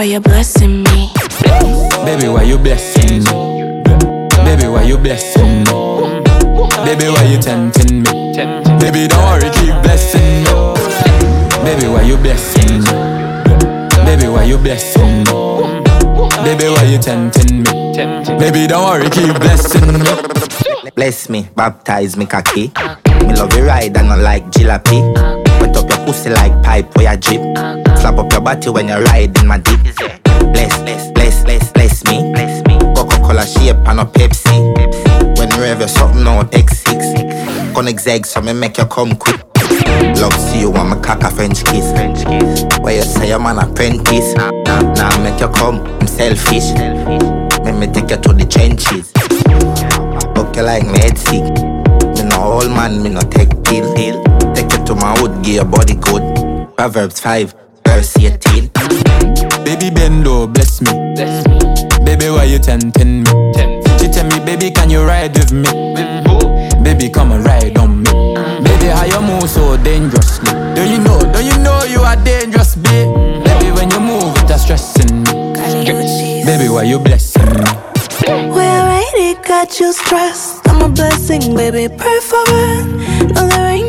why you blessing me? Baby, why you blessing me? Baby, why you blessing me? Baby, why you tempting me? Baby, don't worry, keep blessing me. Baby, why you blessing me? Baby, why you blessing me? Baby, why you tempting me? Baby, don't worry, keep blessing me. Bless me, baptize me cocky. Me love you ride and not like jalopy. Wet up your pussy like pipe or your jeep. Slap up your body when you ride in my deep. Bless, bless, bless, bless, bless me. Bless me. Coca-Cola shape and a Pepsi. Pepsi. When you have your something out X6. Connect eggs so me make you come quick. Love see you want my cock a French kiss. French kiss. Where you say I'm an apprentice. Now nah, nah, make you come, I'm selfish. Let me take you to the trenches. Okay, like me head sick. Me no old man, me no take pill. Take you to my wood, give your body good. Proverbs 5, verse 18. Baby Bendo, bless me. bless me. Baby, why you tempting me? She tell me, baby, can you ride with me? Baby, come and ride on me. Ah. Baby, how you move so dangerously? Do you know, do you know you are dangerous, babe? Baby, when you move, it's stressing me. Baby, why you blessing me? We already got you stressed. I'm a blessing, baby, pray for it. No, there ain't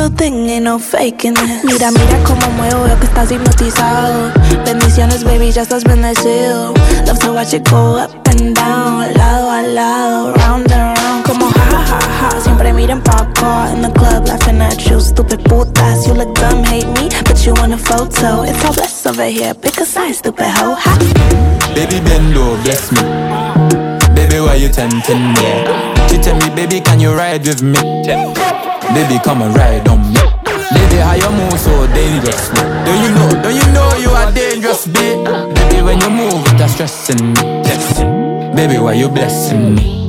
real thing, ain't no faking it. Mira, mira cómo muevo, veo que estás hipnotizado. Bendiciones, baby, ya estás bendecido. Love to watch it go up and down, lado a lado, round and round. Como ja, ja, ja. Siempre miran pa' acá. In the club, laughing at you, stupid putas. You look dumb, hate me, but you want a photo. It's all blessed over here, pick a side, stupid hoe. Ha. Baby Bendo, bless me. Baby, why you tempting me? She tell me, baby, can you ride with me? Baby, come and ride on me. Baby, how you move so dangerously? Do you know, do you know you are dangerous, babe? Baby, when you move, it's stressing me. Baby, why you blessing me?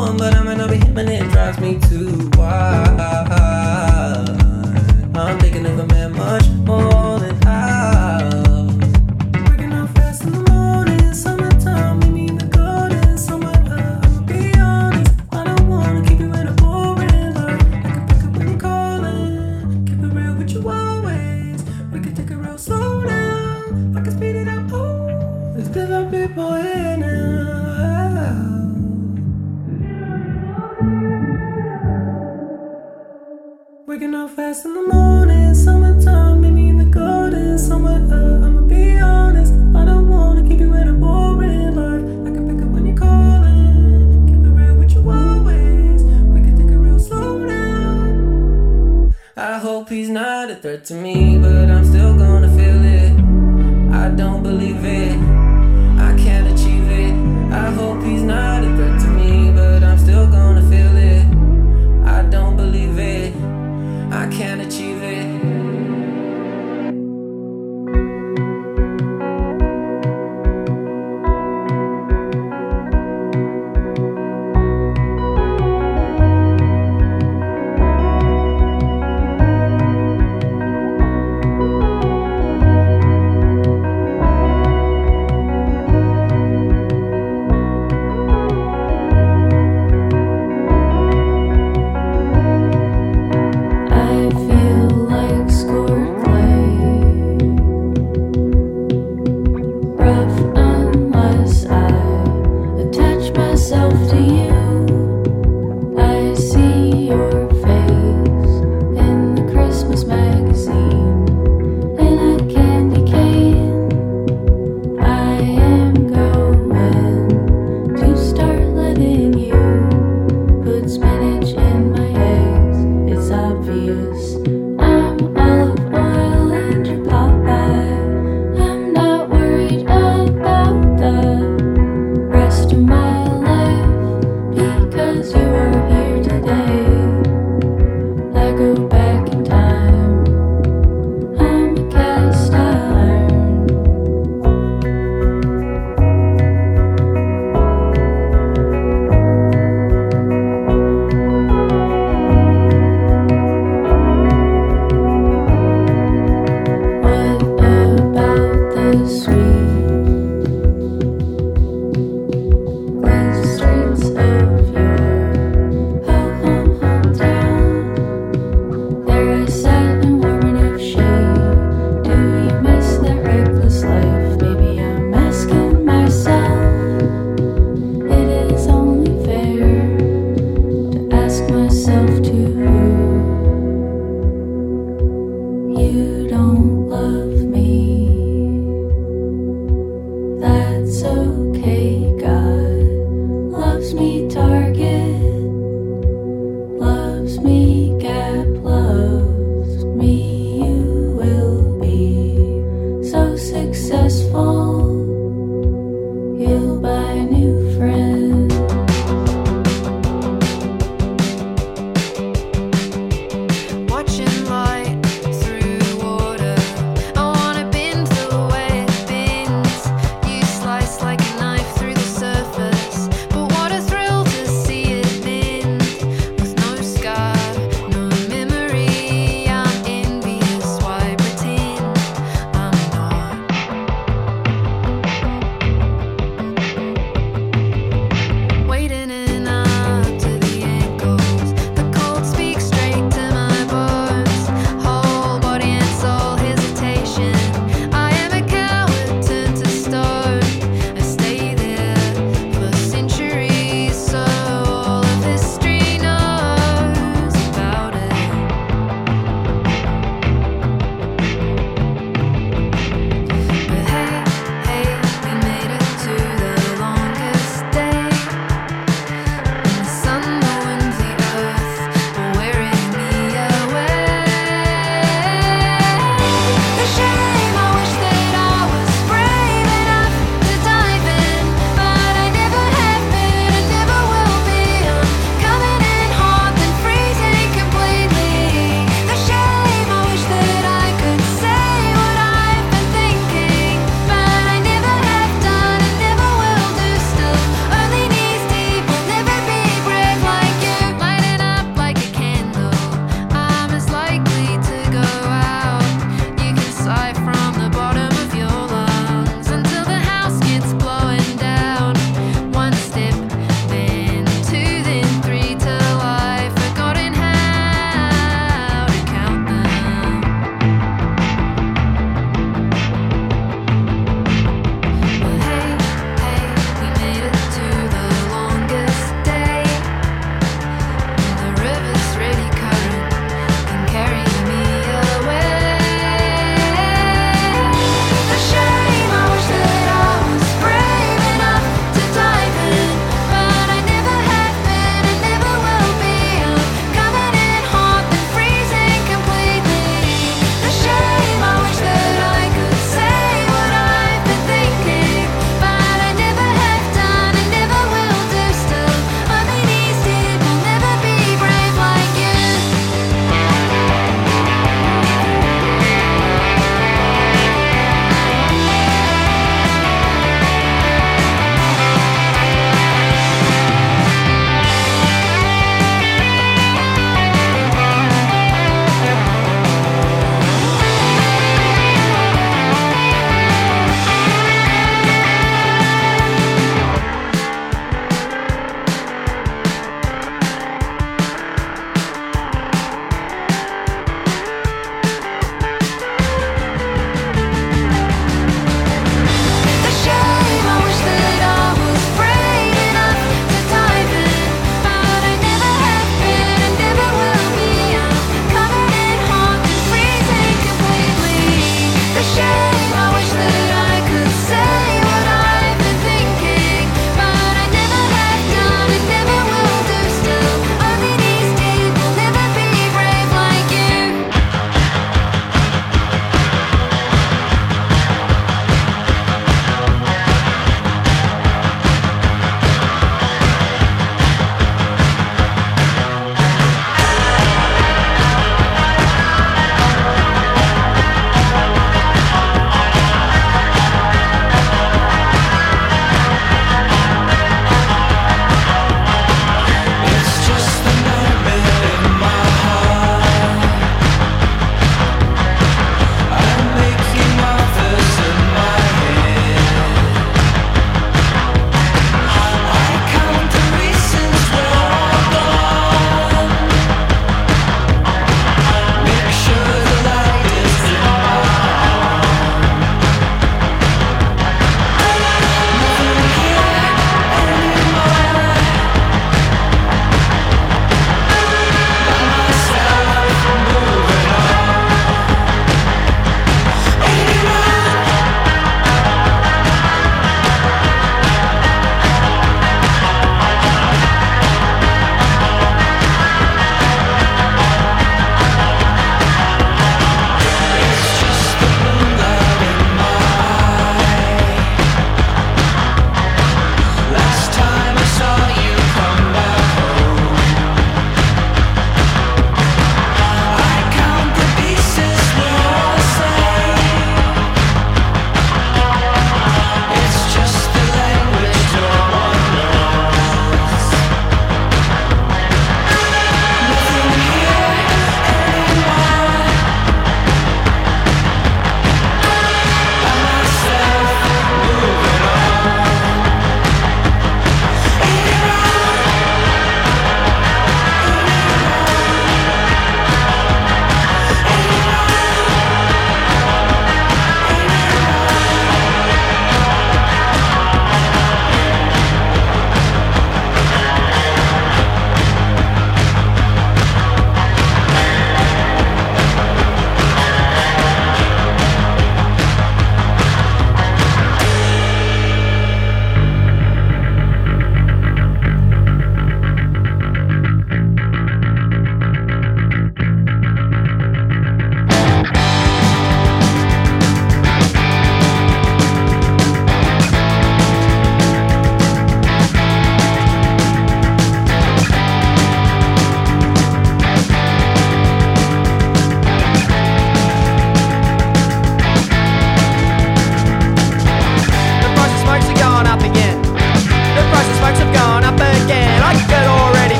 One, but I might not be hitting it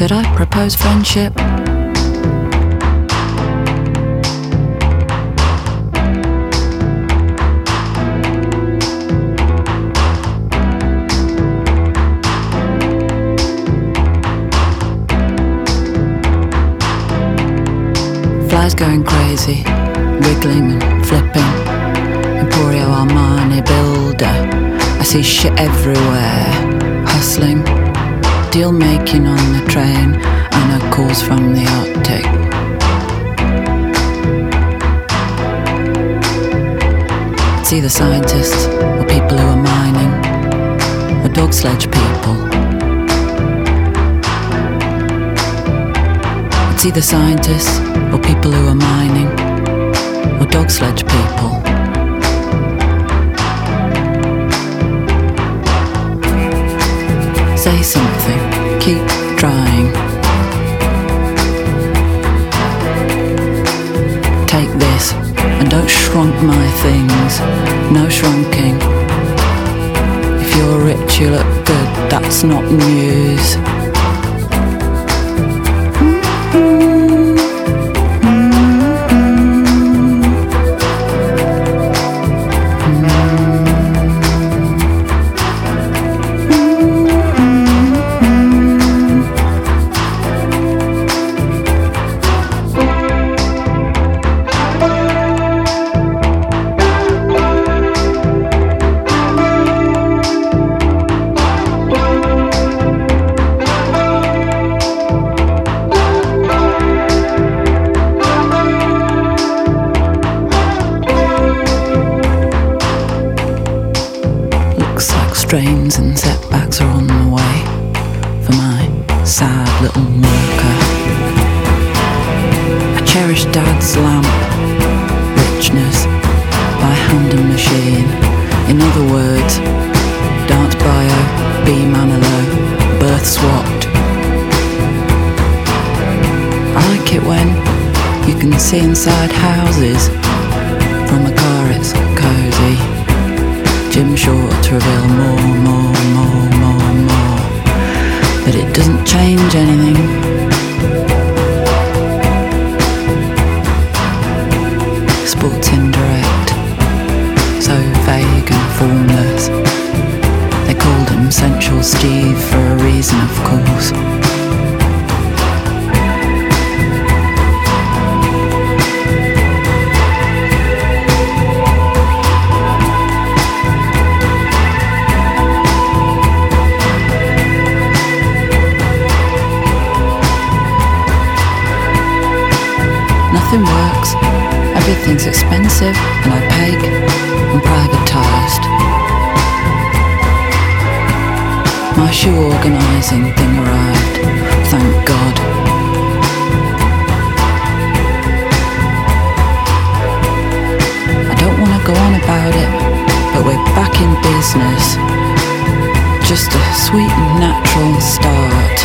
Should I propose friendship? Flies going crazy, wiggling and flipping. Emporio Armani builder. I see shit everywhere, hustling deal making on the train and a calls from the Arctic. It's either scientists or people who are mining, or dog sledge people. It's either scientists or people who are mining, or dog sledge people. Keep trying. Take this and don't shrunk my things. No shrunking. If you're rich, you look good, that's not news. Strains and setbacks are on the way for my sad little worker. I cherish dad's lamp, richness by hand and machine. In other words, dance bio, B Manilow, birth swapped. I like it when you can see inside houses. From a car, it's cozy. Jim Short to reveal more, more, more, more, more. But it doesn't change anything. Sports Indirect. So vague and formless. They called him Central Steve for a reason, of course. Everything's expensive and opaque and privatised. My shoe organising thing arrived, thank God. I don't want to go on about it, but we're back in business. Just a sweet and natural start.